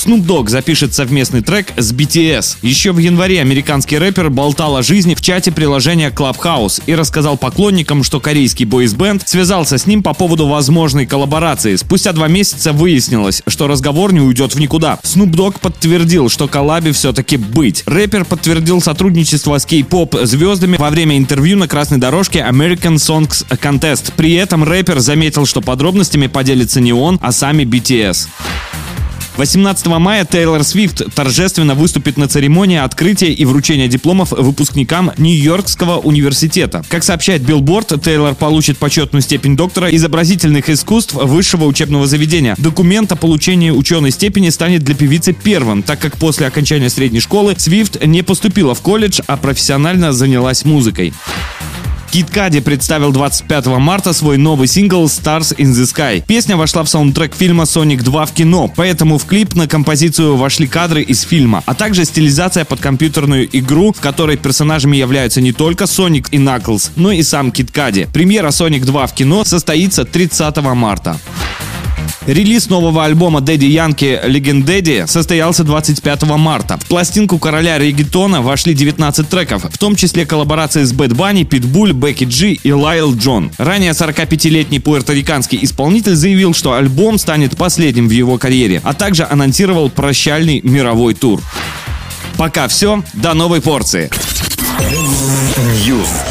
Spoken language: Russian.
Snoop Dogg запишет совместный трек с BTS. Еще в январе американский рэпер болтал о жизни в чате приложения Clubhouse и рассказал поклонникам, что корейский бойсбенд связался с ним по поводу возможной коллаборации. Спустя два месяца выяснилось, что разговор не уйдет в никуда. Snoop Dogg подтвердил, что коллабе все-таки быть. Рэпер подтвердил сотрудничество с кей-поп звездами во время интервью на красной дорожке American Songs Contest. При этом рэпер заметил, что подробностями поделится не он, а сами BTS. 18 мая Тейлор Свифт торжественно выступит на церемонии открытия и вручения дипломов выпускникам Нью-Йоркского университета. Как сообщает Билборд, Тейлор получит почетную степень доктора изобразительных искусств высшего учебного заведения. Документ о получении ученой степени станет для певицы первым, так как после окончания средней школы Свифт не поступила в колледж, а профессионально занялась музыкой. Кид Кади представил 25 марта свой новый сингл Stars in the Sky. Песня вошла в саундтрек фильма Sonic 2 в кино, поэтому в клип на композицию вошли кадры из фильма, а также стилизация под компьютерную игру, в которой персонажами являются не только Sonic и Knuckles, но и сам Кид Кади. Премьера Sonic 2 в кино состоится 30 марта. Релиз нового альбома Дэдди Янки Legend Daddy состоялся 25 марта. В пластинку короля регетона вошли 19 треков, в том числе коллаборации с Бэд Банни, Питбуль, Бекки Джи и Лил Джон. Ранее 45-летний пуэрториканский исполнитель заявил, что альбом станет последним в его карьере, а также анонсировал прощальный мировой тур. Пока все, до новой порции. News.